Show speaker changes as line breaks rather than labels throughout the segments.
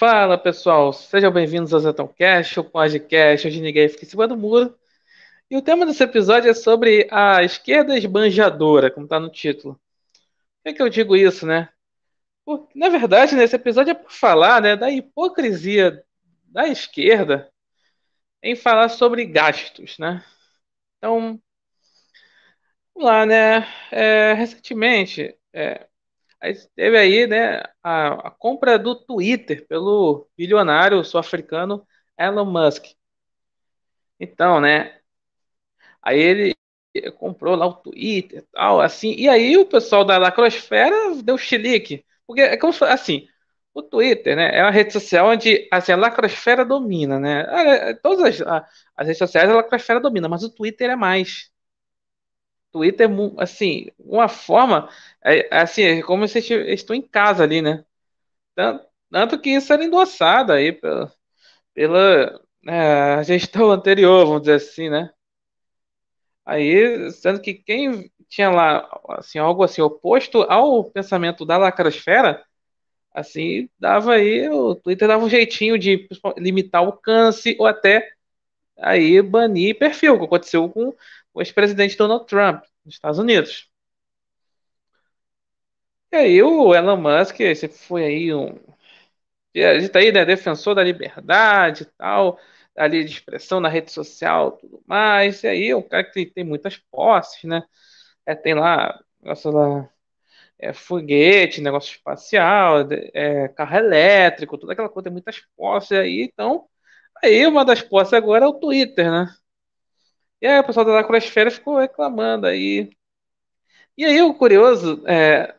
Fala pessoal, sejam bem-vindos ao Zetãocast, o podcast onde ninguém fica em cima do muro. E o tema desse episódio é sobre a esquerda esbanjadora, como está no título. Por que, que eu digo isso, né? Porque, na verdade, nesse episódio é para falar né, da hipocrisia da esquerda em falar sobre gastos, né? Então, vamos lá, né? É, recentemente, é, teve aí, né, a, a, compra do Twitter pelo bilionário sul-africano Elon Musk. Então, né, aí ele comprou lá o Twitter tal, assim, e aí o pessoal da lacrosfera deu chilique, porque é como assim, o Twitter, né, é uma rede social onde, assim, a lacrosfera domina, né, é, é, todas as, as redes sociais a lacrosfera domina, mas o Twitter é mais. Twitter, assim, uma forma, é, assim, é como se estou em casa ali, né? Tanto, tanto que isso era endossado aí pela, pela é, gestão anterior, vamos dizer assim, né? Aí, sendo que quem tinha lá, assim, algo assim, oposto ao pensamento da lacrosfera, assim, dava aí, o Twitter dava um jeitinho de limitar o alcance ou até aí banir perfil, que aconteceu com o ex-presidente Donald Trump, nos Estados Unidos. E aí o Elon Musk, esse foi aí um. A gente tá aí, né, defensor da liberdade e tal, ali de expressão na rede social tudo mais. E aí o cara que tem muitas posses, né? É, tem lá, negócio lá, é, foguete, negócio espacial, é, carro elétrico, toda aquela coisa, tem muitas posses aí. Então, aí uma das posses agora é o Twitter, né? E aí o pessoal da Lacrosfera ficou reclamando aí. E aí o curioso, é,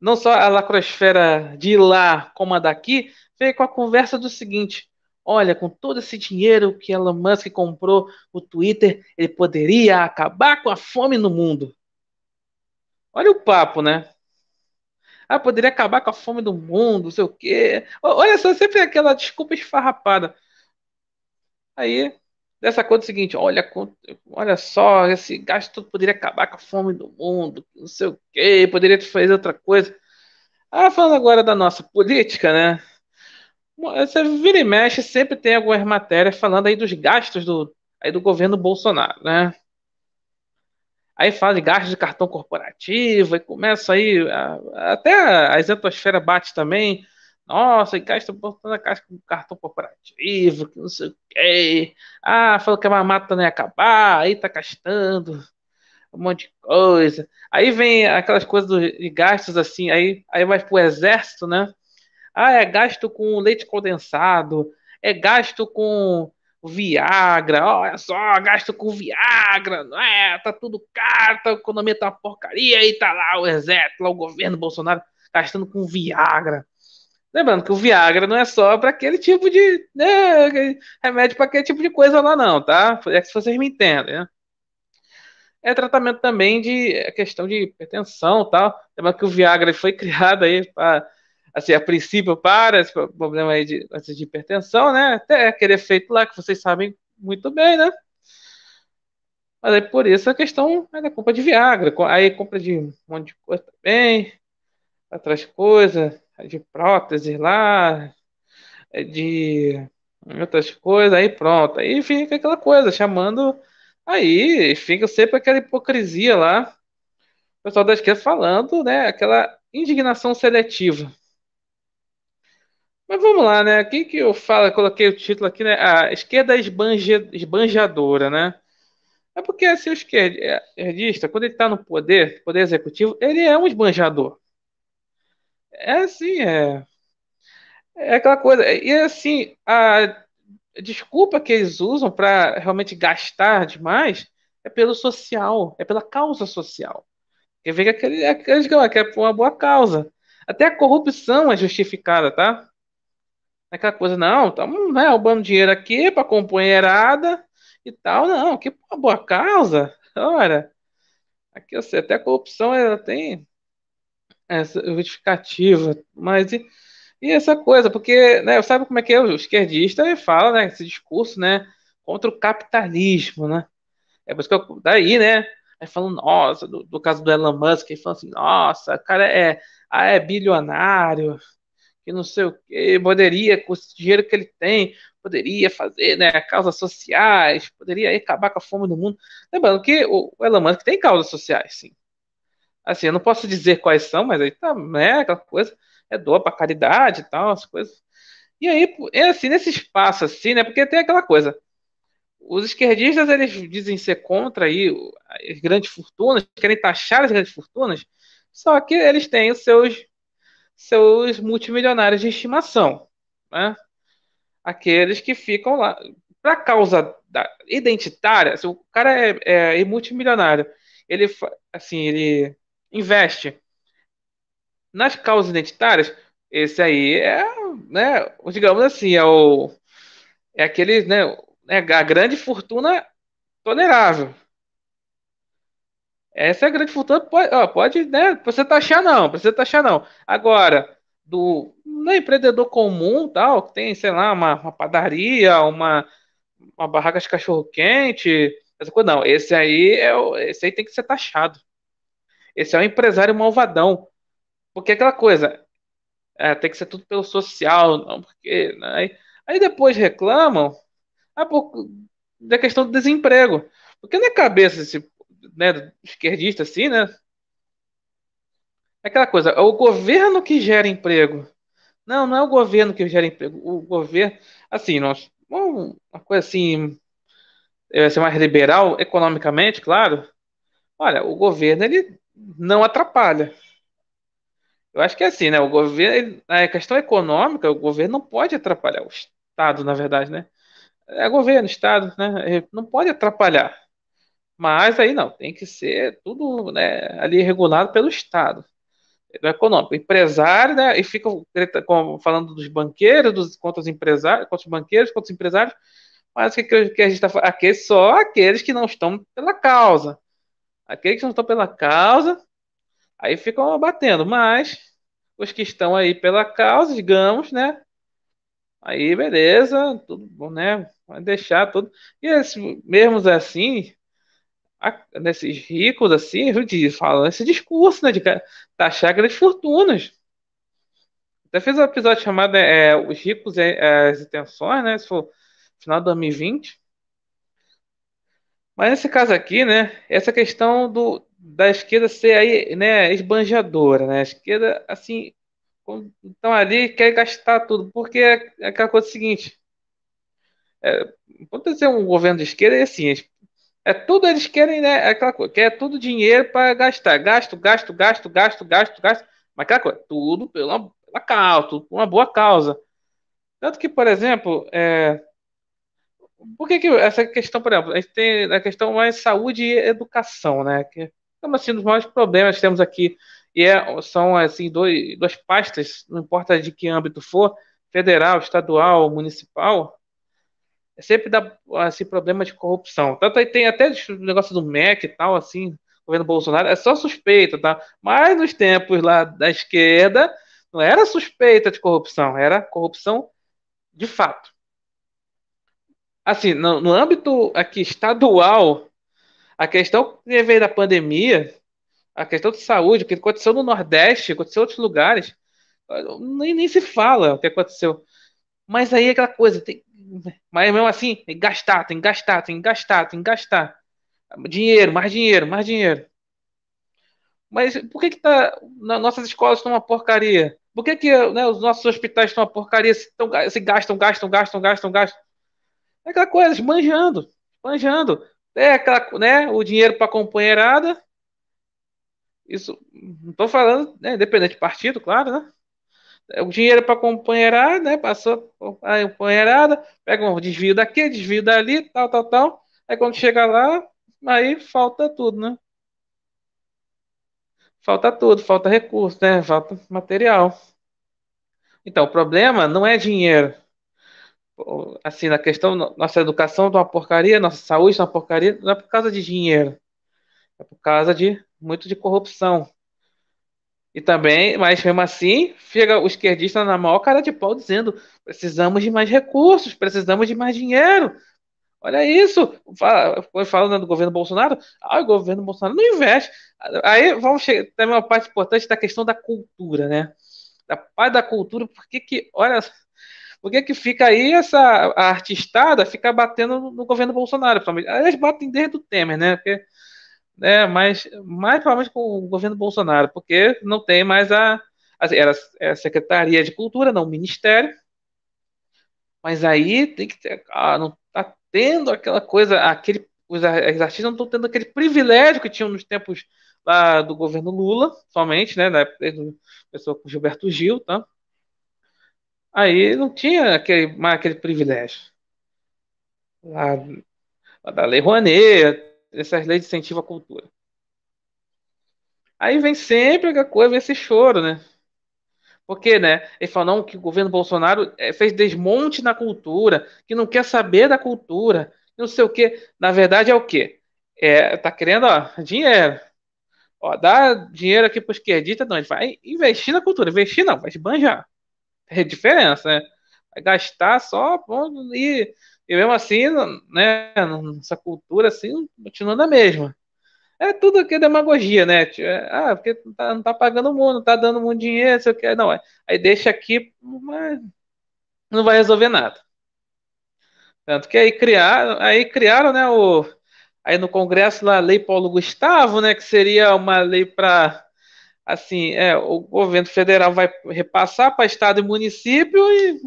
não só a Lacrosfera de lá como a daqui, veio com a conversa do seguinte: olha, com todo esse dinheiro que Elon Musk comprou o Twitter, ele poderia acabar com a fome no mundo. Olha o papo, né? Ah, poderia acabar com a fome do mundo, não sei o quê. Olha só, sempre aquela desculpa esfarrapada. Aí dessa conta seguinte, olha, olha só, esse gasto poderia acabar com a fome do mundo, não sei o quê, poderia fazer outra coisa. Ah, falando agora da nossa política, né? Você vira e mexe, sempre tem algumas matérias falando aí dos gastos do, aí do governo Bolsonaro, né? Aí fala de gastos de cartão corporativo, e começa aí, até a exatosfera bate também, nossa, e gasta botando a caixa com cartão corporativo, que não sei o quê. Ah, falou que a mamata não ia acabar, aí tá gastando um monte de coisa. Aí vem aquelas coisas de gastos assim, aí, aí vai pro exército, né? Ah, é gasto com leite condensado, é gasto com Viagra, olha só, gasto com Viagra, não é? Tá tudo caro, tá, a economia tá uma porcaria, aí tá lá o exército, lá o governo Bolsonaro gastando com Viagra. Lembrando que o Viagra não é só para aquele tipo de né, remédio para aquele tipo de coisa lá, não, tá? É que vocês me entendem, né? É tratamento também de é questão de hipertensão tal. Lembrando que o Viagra foi criado aí para, assim, a princípio para esse problema aí de, de hipertensão, né? Até aquele efeito lá que vocês sabem muito bem, né? Mas aí por isso a questão é da compra de Viagra. Aí compra de um monte de coisa também, outras coisas de prótese lá, é de outras coisas, aí pronto. Aí fica aquela coisa, chamando. Aí fica sempre aquela hipocrisia lá. O pessoal da esquerda falando, né? Aquela indignação seletiva. Mas vamos lá, né? Aqui que eu falo, coloquei o título aqui, né? A esquerda esbanja, esbanjadora, né? É porque assim, o esquerdista, quando ele está no poder, poder executivo, ele é um esbanjador. É assim, é. É aquela coisa. E assim, a desculpa que eles usam para realmente gastar demais é pelo social, é pela causa social. Quer ver que aquele, aqueles que é uma boa causa. Até a corrupção é justificada, tá? É aquela coisa, não, estamos né, roubando dinheiro aqui para companheirada e tal. Não, que uma boa causa. Olha, aqui eu sei, até a corrupção ela tem essa justificativa, mas e, e, essa coisa, porque, né, sabe como é que é o esquerdista fala, né, esse discurso, né, contra o capitalismo, né, é por isso que eu, daí, né, aí falando, nossa, do, do, caso do Elon Musk, ele falando assim, nossa, o cara é, ah, é bilionário, que não sei o que, poderia, com o dinheiro que ele tem, poderia fazer né, causas sociais, poderia acabar com a fome do mundo. Lembrando que o Elon Musk tem causas sociais, sim. Assim, eu não posso dizer quais são, mas aí tá, né, aquela coisa, é doa para caridade e tal, as coisas. E aí, é assim, nesse espaço assim, né, porque tem aquela coisa, os esquerdistas, eles dizem ser contra aí as grandes fortunas, querem taxar as grandes fortunas, só que eles têm os seus, seus multimilionários de estimação, né? Aqueles que ficam lá. Para causa da, identitária, se o cara é, é multimilionário, ele, assim, ele investe nas causas identitárias, esse aí é, né, digamos assim, é o é aquele, né, é a grande fortuna tolerável. Essa é a grande fortuna, pode, ó, pode né, você taxar não, você taxar não. Agora, do né, empreendedor comum, tal, que tem, sei lá, uma, uma padaria, uma, uma barraca de cachorro-quente, essa coisa, não, esse aí, é, esse aí tem que ser taxado. Esse é um empresário malvadão. Porque aquela coisa, é, tem que ser tudo pelo social, não, porque. Né, aí, aí depois reclamam ah, por, da questão do desemprego. Porque na cabeça esse, né, esquerdista assim, né? É aquela coisa, é o governo que gera emprego. Não, não é o governo que gera emprego. O governo, assim, nós, uma coisa assim, ser mais liberal economicamente, claro. Olha, o governo ele não atrapalha. Eu acho que é assim, né? O governo, a questão econômica, o governo não pode atrapalhar o Estado, na verdade, né? É governo, Estado, né? Não pode atrapalhar. Mas aí não, tem que ser tudo né, ali regulado pelo Estado. Do econômico. Empresário, né? E fica falando dos banqueiros, dos contra os empresários, contra os banqueiros, contra os empresários. Mas o que, que a gente está falando? Aqui só aqueles que não estão pela causa. Aqueles que não estão pela causa Aí ficam batendo, mas os que estão aí pela causa, digamos, né? Aí beleza, tudo bom, né? Vai deixar tudo. E esses mesmos assim, a, nesses ricos assim, falam esse discurso, né? De taxar grandes fortunas. Até fez um episódio chamado é, Os Ricos e as Intenções, né? Se for final de 2020. Mas nesse caso aqui, né? Essa questão do, da esquerda ser aí, né, esbanjadora, né? A esquerda, assim, então ali quer gastar tudo, porque é, é aquela coisa seguinte, é, quando você um governo de esquerda, é assim, é tudo eles querem, né, é aquela coisa, quer tudo dinheiro para gastar, gasto, gasto, gasto, gasto, gasto, gasto, mas aquela coisa, tudo pela, pela causa, tudo por uma boa causa. Tanto que, por exemplo, é, por que, que essa questão, por exemplo, a gente tem a questão mais saúde e educação, né? Que então, assim, um dos maiores problemas que temos aqui e é, são assim dois, duas pastas, não importa de que âmbito for, federal, estadual, municipal, é sempre dá assim, problema de corrupção. Tanto aí tem até o negócio do MEC e tal, assim, governo Bolsonaro, é só suspeita, tá? Mas nos tempos lá da esquerda, não era suspeita de corrupção, era corrupção de fato. Assim, no, no âmbito aqui estadual, a questão que veio da pandemia, a questão de saúde, o que aconteceu no Nordeste, aconteceu em outros lugares, nem, nem se fala o que aconteceu. Mas aí é aquela coisa, tem, mas mesmo assim, tem que gastar, tem que gastar, tem que gastar, tem que gastar. Dinheiro, mais dinheiro, mais dinheiro. Mas por que que tá, na, nossas escolas estão uma porcaria? Por que que né, os nossos hospitais estão uma porcaria se, tão, se gastam, gastam, gastam, gastam, gastam? É aquela coisa, esbanjando, esbanjando. É aquela, né, o dinheiro para a companheirada. Isso, não estou falando, né, independente de partido, claro, né? É o dinheiro para a companheirada, né? Passou a companheirada, pega um desvio daqui, desvio dali, tal, tal, tal. Aí quando chega lá, aí falta tudo, né? Falta tudo, falta recurso, né? Falta material. Então, o problema não é dinheiro assim, na questão, nossa educação é uma porcaria, nossa saúde é uma porcaria, não é por causa de dinheiro, é por causa de muito de corrupção. E também, mas mesmo assim, fica o esquerdista na maior cara de pau dizendo: precisamos de mais recursos, precisamos de mais dinheiro. Olha isso, falando do governo Bolsonaro, ah, o governo Bolsonaro não investe. Aí vamos chegar, tem uma parte importante da questão da cultura, né? da paz da cultura, por que que, olha, por que que fica aí essa a artistada fica batendo no, no governo Bolsonaro? Eles batem desde o Temer, né? Porque, né mas mais provavelmente com o governo Bolsonaro, porque não tem mais a, era a Secretaria de Cultura, não o Ministério, mas aí tem que ter, ah, não tá tendo aquela coisa, aquele os, artistas não estão tendo aquele privilégio que tinham nos tempos lá do governo Lula, somente, né, da pessoa com Gilberto Gil, tá? Aí não tinha aquele, mais aquele privilégio. Lá, lá da Lei Rouanet, essas leis de incentivo à cultura. Aí vem sempre a coisa, vem esse choro, né? Porque, né? Ele falou não, que o governo Bolsonaro é, fez desmonte na cultura, que não quer saber da cultura, não sei o quê. Na verdade é o quê? É, tá querendo, ó, dinheiro. Ó, dá dinheiro aqui pro esquerdista, não. Ele vai investir na cultura. Investir não, vai esbanjar. É diferença, né? Vai gastar só e, e mesmo assim, né? Essa cultura assim, continua na mesma. É tudo que é demagogia, né? Ah, porque não tá, não tá pagando muito, não tá dando muito dinheiro, sei o que. Não, é. aí deixa aqui, mas não vai resolver nada. Tanto que aí criaram, aí criaram, né, o, aí no Congresso lá, a Lei Paulo Gustavo, né, que seria uma lei para, assim, é, o governo federal vai repassar para estado e município e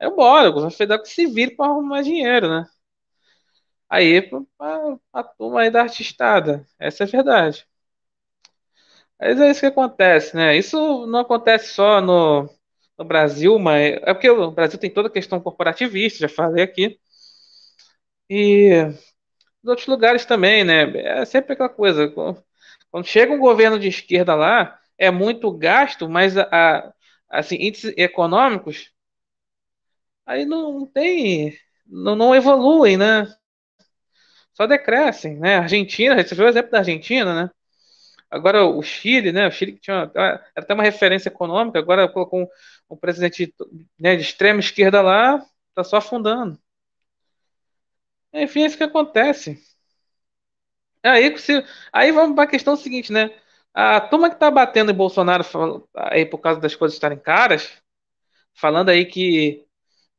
é embora, o governo federal que se vire para arrumar dinheiro, né? Aí, para a turma aí da artistada, essa é a verdade. Mas é isso que acontece, né? Isso não acontece só no, no Brasil, mas é porque o Brasil tem toda a questão corporativista, já falei aqui. E em outros lugares também, né? É sempre aquela coisa. Quando chega um governo de esquerda lá, é muito gasto, mas a, assim, índices econômicos aí não tem, não, não evoluem, né? Só decrescem, né? Argentina, você viu o exemplo da Argentina, né? Agora o Chile, né? O Chile que tinha era até uma referência econômica, agora colocou um, um presidente né, de extrema esquerda lá, tá só afundando. Enfim, é isso que acontece. Aí, se, aí vamos para a questão seguinte, né? A turma que tá batendo em Bolsonaro aí por causa das coisas estarem caras, falando aí que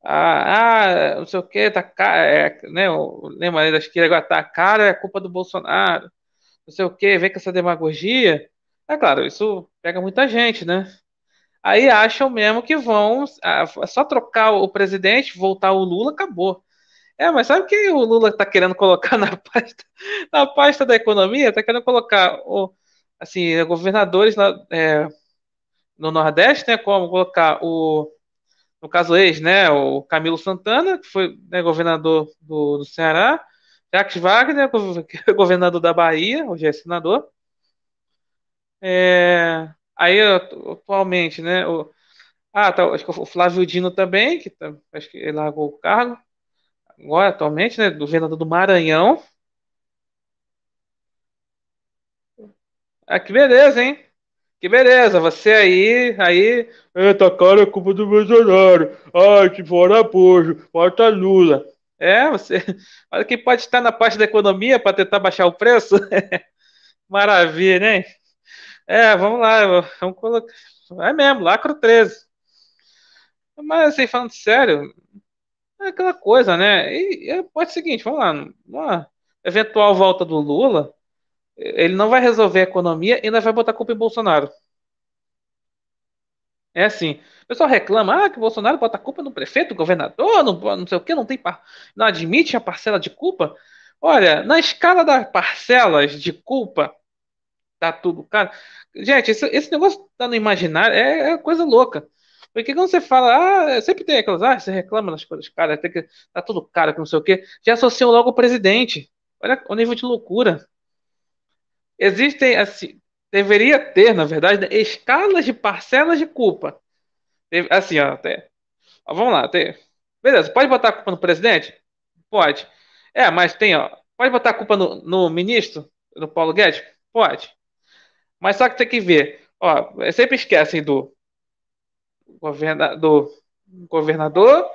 ah, ah não sei o que, tá caro, é, né? Lembra da esquerda agora tá caro, é culpa do Bolsonaro, não sei o que, vem com essa demagogia. É claro, isso pega muita gente, né? Aí acham mesmo que vão ah, só trocar o presidente, voltar o Lula, acabou. É, mas sabe que o Lula está querendo colocar na pasta, na pasta da economia? Está querendo colocar o, assim, governadores é, no Nordeste, né? Como colocar o, no caso ex, né? O Camilo Santana, que foi né, governador do, do Ceará, Jacques Wagner, governador da Bahia, hoje é senador. É, aí, atualmente, né? O, ah, tá, acho que o Flávio Dino também, que tá, acho que ele largou o cargo agora atualmente, né, do governador do Maranhão. Ah, que beleza, hein? Que beleza, você aí, aí. Eita, cara, é culpa do Bolsonaro. Ai, que fora puxo, bota Lula. É, você. Olha quem pode estar na parte da economia para tentar baixar o preço. Maravilha, né? É, vamos lá, vamos colocar. É mesmo, lacro 13. Mas assim, falando sério, é aquela coisa, né? E, e pode ser o seguinte, vamos lá, uma eventual volta do Lula, ele não vai resolver a economia e ainda vai botar culpa em Bolsonaro. É assim. O pessoal reclama, ah, que o Bolsonaro bota culpa no prefeito, no governador, não, não sei o que, não tem não admite a parcela de culpa. Olha, na escala das parcelas de culpa, tá tudo, cara. Gente, esse, esse negócio tá no imaginário é, é coisa louca. Porque quando você fala, ah, sempre tem aquelas, ah, você reclama das coisas cara, tem que, tá tudo caro, que não sei o quê, já associam logo o presidente. Olha o nível de loucura. Existem, assim, deveria ter, na verdade, escalas de parcelas de culpa. Assim, ó, até. Ó, vamos lá, tem. Beleza, pode botar a culpa no presidente? Pode. É, mas tem, ó. Pode botar a culpa no, no ministro, no Paulo Guedes? Pode. Mas só que tem que ver. Ó, sempre esquecem do do governador,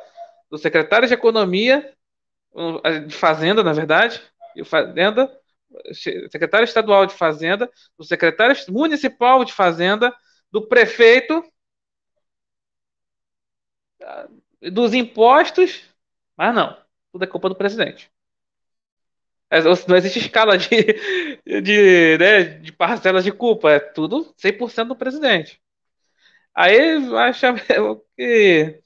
do secretário de Economia, de Fazenda, na verdade, e Fazenda, secretário estadual de Fazenda, do secretário municipal de Fazenda, do prefeito dos impostos, mas não, tudo é culpa do presidente. É, não existe escala de, de, né, de parcelas de culpa, é tudo 100% do presidente. Aí acha que.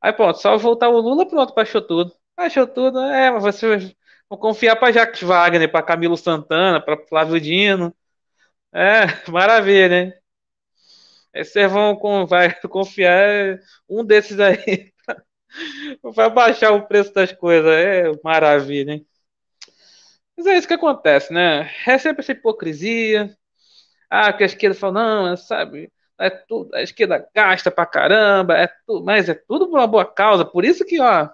Aí pronto, só voltar o Lula, pronto, baixou tudo. Baixou tudo, é, mas você vão confiar para Jacques Wagner, para Camilo Santana, para Flávio Dino. É, maravilha, né? Aí vocês vão vai confiar um desses aí vai baixar o preço das coisas. É maravilha, hein? Mas é isso que acontece, né? É sempre essa hipocrisia. Ah, que a esquerda fala, não, sabe, é tudo, a esquerda gasta pra caramba, é tudo, mas é tudo por uma boa causa. Por isso que, ó,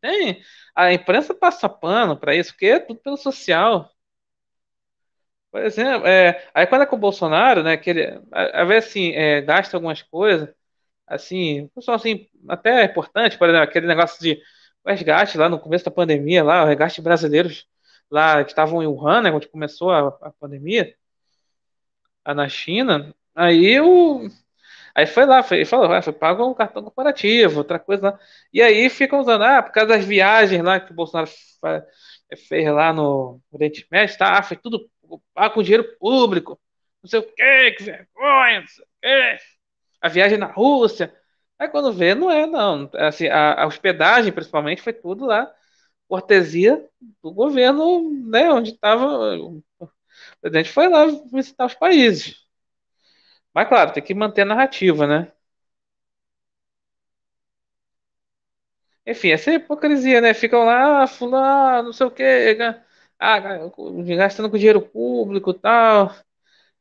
tem, a imprensa passa pano pra isso, porque é tudo pelo social. Por exemplo, é, aí quando é com o Bolsonaro, né, que ele, às vezes, assim, é, gasta algumas coisas, assim, pessoal, assim, até é importante, por exemplo, aquele negócio de resgate lá no começo da pandemia, lá, o resgate brasileiros lá que estavam em Wuhan, né, quando começou a, a pandemia, na China, aí o Aí foi lá, foi, falou, ah, foi pago um cartão corporativo, outra coisa lá. E aí ficam usando, ah, por causa das viagens lá que o Bolsonaro fez lá no Oriente Médio, tá? Ah, foi tudo pago com dinheiro público, não sei o quê, que vergonha, não sei o quê. A viagem na Rússia. Aí quando vê, não é, não. Assim, a, a hospedagem, principalmente, foi tudo lá cortesia do governo, né, onde estava o presidente foi lá visitar os países. Mas claro, tem que manter a narrativa, né? Enfim, essa é hipocrisia, né? Ficam lá, ah, fulano, não sei o quê, ah, gastando com dinheiro público e tal.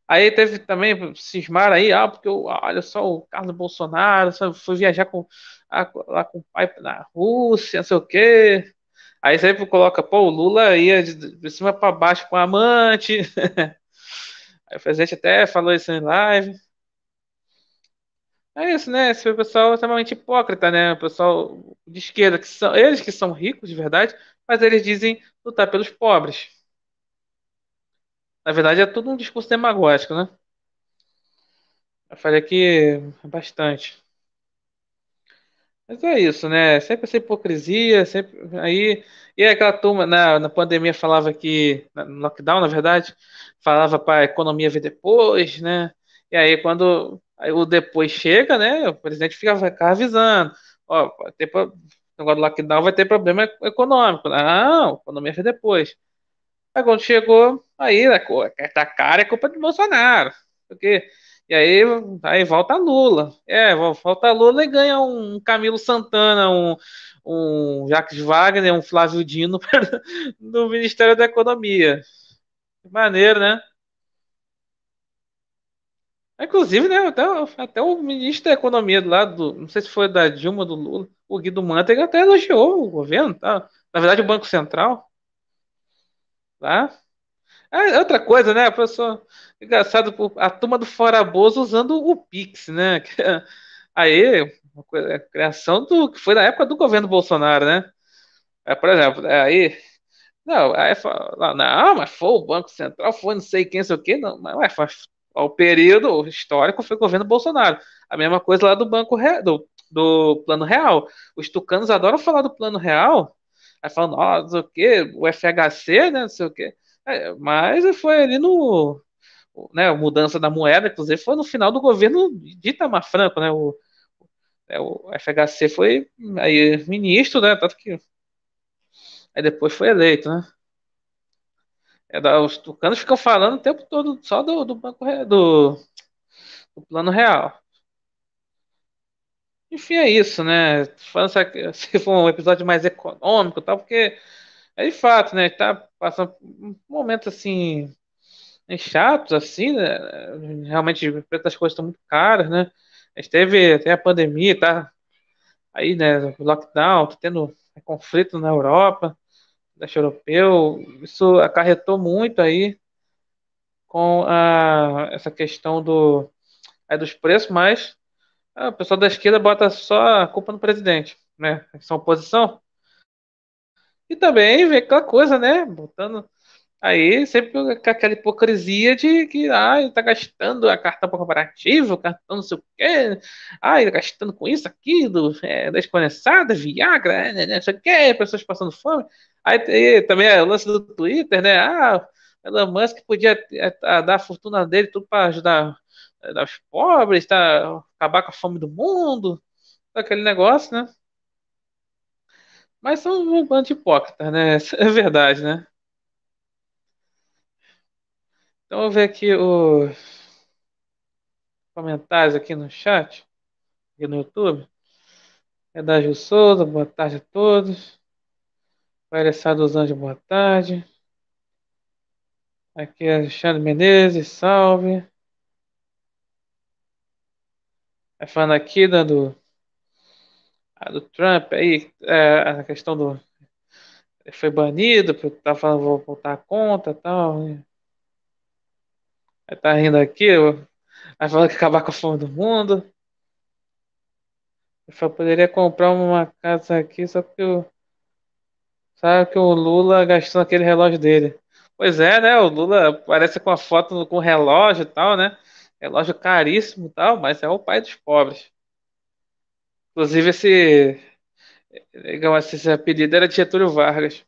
Aí teve também, cismar aí, ah, porque olha só, o Carlos Bolsonaro foi viajar com, lá com o pai na Rússia, não sei o quê. Aí sempre coloca, pô, o Lula ia de, de cima para baixo com a amante. O presidente até falou isso em live. É isso, né? Esse pessoal é extremamente hipócrita, né? O pessoal de esquerda, que são eles que são ricos de verdade, mas eles dizem lutar pelos pobres. Na verdade, é tudo um discurso demagógico, né? Eu falei aqui bastante. Mas é isso, né? Sempre essa hipocrisia, sempre aí. E aquela turma na, na pandemia falava que, no lockdown, na verdade, falava para a economia vir depois, né? E aí quando aí o depois chega, né? O presidente fica, fica avisando, ó, vai ter negócio do lockdown vai ter problema econômico. Não, economia vir depois. Aí quando chegou, aí tá cara é culpa de Bolsonaro. Porque e aí, aí volta Lula. É, volta Lula e ganha um Camilo Santana, um, um Jacques Wagner, um Flávio Dino no Ministério da Economia. Maneiro, né? Inclusive, né, até, até o ministro da Economia do lado, não sei se foi da Dilma do Lula, o Guido Mantega até elogiou o governo, tá? Na verdade, o Banco Central, tá? É outra coisa, né? Pessoa. Engraçado, a turma do Fora Bozo usando o Pix, né? Aí, uma coisa, a criação do que foi na época do governo Bolsonaro, né? É, por exemplo, é, aí. Não, aí fala, não, mas foi o Banco Central, foi não sei quem, sei o quê, não, mas ué, o período histórico foi o governo Bolsonaro. A mesma coisa lá do Banco do, do Plano Real. Os tucanos adoram falar do Plano Real, aí falam, ó, não sei o quê, o FHC, né, não sei o quê. É, mas foi ali no. Né, a mudança da moeda, inclusive, foi no final do governo de Itamar Franco, né? O, é, o FHC foi aí, ministro, né? Tanto que. Aí depois foi eleito, né? É, os tucanos ficam falando o tempo todo só do, do banco do, do plano real. Enfim, é isso, né? Falando se for um episódio mais econômico, tal, porque é de fato, né? Tá passando momentos assim chatos, assim, né? Realmente as coisas estão muito caras, né? A gente teve até a pandemia, tá? Aí, né? Lockdown, tá tendo conflito na Europa, leste europeu. Isso acarretou muito aí com a, essa questão do, é, dos preços, mas ah, o pessoal da esquerda bota só a culpa no presidente, né? São oposição. E também vem aquela coisa, né? Botando Aí sempre com aquela hipocrisia de que ah, ele tá gastando a cartão corporativa, o cartão não sei o quê, ah, ele tá gastando com isso, aquilo, é, desconectada, Viagra, é, né, não sei o quê, pessoas passando fome. Aí, aí também é o lance do Twitter, né? Ah, Elon Musk podia é, dar a fortuna dele tudo para ajudar é, os pobres, tá, acabar com a fome do mundo, aquele negócio, né? Mas são um bando de hipócritas, né? É verdade, né? Então, vou ver aqui os comentários aqui no chat, aqui no YouTube. É da Gil Souza, boa tarde a todos. Vai dos Anjos, boa tarde. Aqui é Alexandre Menezes, salve. É falando aqui né, do, do Trump aí, é, a questão do. Ele foi banido, porque tá falando vou voltar a conta e tal. Né? Tá rindo aqui, aí falando que acabar com a fome do mundo. Eu só poderia comprar uma casa aqui, só que eu. Sabe que o Lula gastou aquele relógio dele. Pois é, né? O Lula aparece com a foto com relógio e tal, né? Relógio caríssimo e tal, mas é o pai dos pobres. Inclusive, esse, esse apelido era de Getúlio Vargas.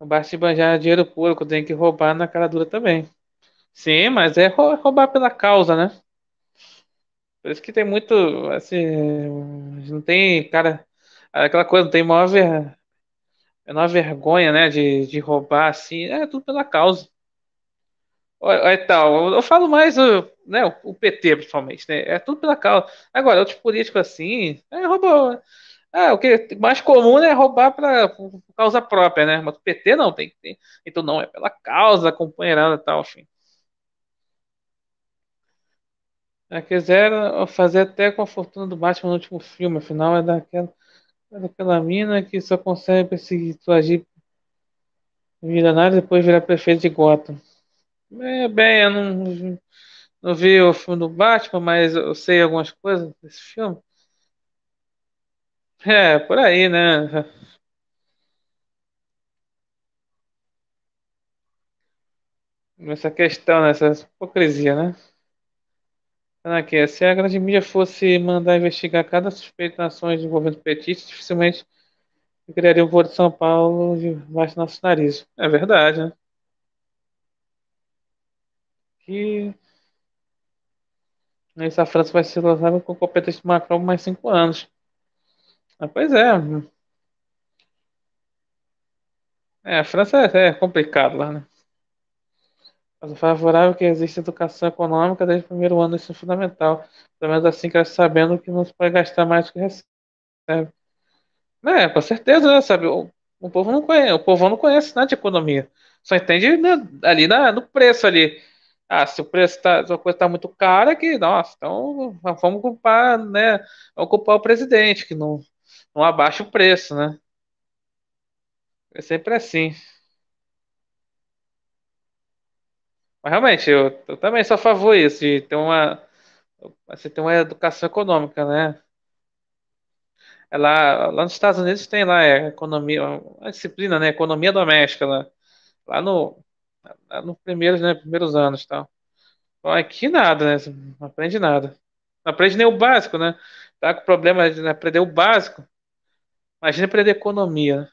Não basta banjar dinheiro público, tem que roubar na cara dura também. Sim, mas é roubar pela causa, né? Por isso que tem muito, assim, não tem, cara, aquela coisa, não tem maior, ver, menor vergonha, né, de, de roubar, assim, é tudo pela causa. É tal, eu falo mais, né, o PT, principalmente, né, é tudo pela causa. Agora, outros políticos, assim, é roubar, é, o que mais comum é roubar para causa própria, né, mas o PT não, tem, tem, então não, é pela causa, companheirada e tal, enfim. É, quiseram fazer até com a fortuna do Batman no último filme, afinal é daquela, é daquela mina que só consegue perseguir, agir milionário e depois virar prefeito de Gotham. É, bem, eu não, não vi o filme do Batman, mas eu sei algumas coisas desse filme. É, por aí, né? Essa questão, né? essa hipocrisia, né? Aqui, se a grande mídia fosse mandar investigar cada suspeito de ações de governo petista, dificilmente criaria o voo de São Paulo debaixo do nosso nariz. É verdade, né? Que essa França vai ser lançada com competência de Macron mais cinco anos. Ah, pois é. É, a França é, é complicado lá, né? Mas o favorável é que existe educação econômica desde o primeiro ano do ensino fundamental. Pelo menos assim que sabendo que não se pode gastar mais do que recebe. É, com certeza, né? Sabe, o, o povo não conhece, o povo não conhece nada de economia. Só entende né, ali na, no preço ali. Ah, se o preço tá, se a coisa está muito cara, que, nossa, então vamos culpar, né? Vamos culpar o presidente, que não, não abaixa o preço, né? É sempre assim. Mas realmente, eu, eu também sou a favor disso, de ter uma, você ter uma educação econômica, né? É lá, nos Estados Unidos tem lá é, economia, uma disciplina, né? Economia doméstica lá, lá no, lá no primeiros, né, primeiros anos, tal. Aqui nada, né? Você Não aprende nada. Não aprende nem o básico, né? Tá com problema de aprender o básico. Imagina aprender economia, né?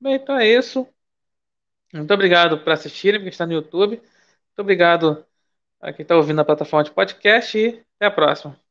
Bem, então é isso. Muito obrigado por assistirem, quem está no YouTube. Muito obrigado a quem está ouvindo na plataforma de podcast e até a próxima.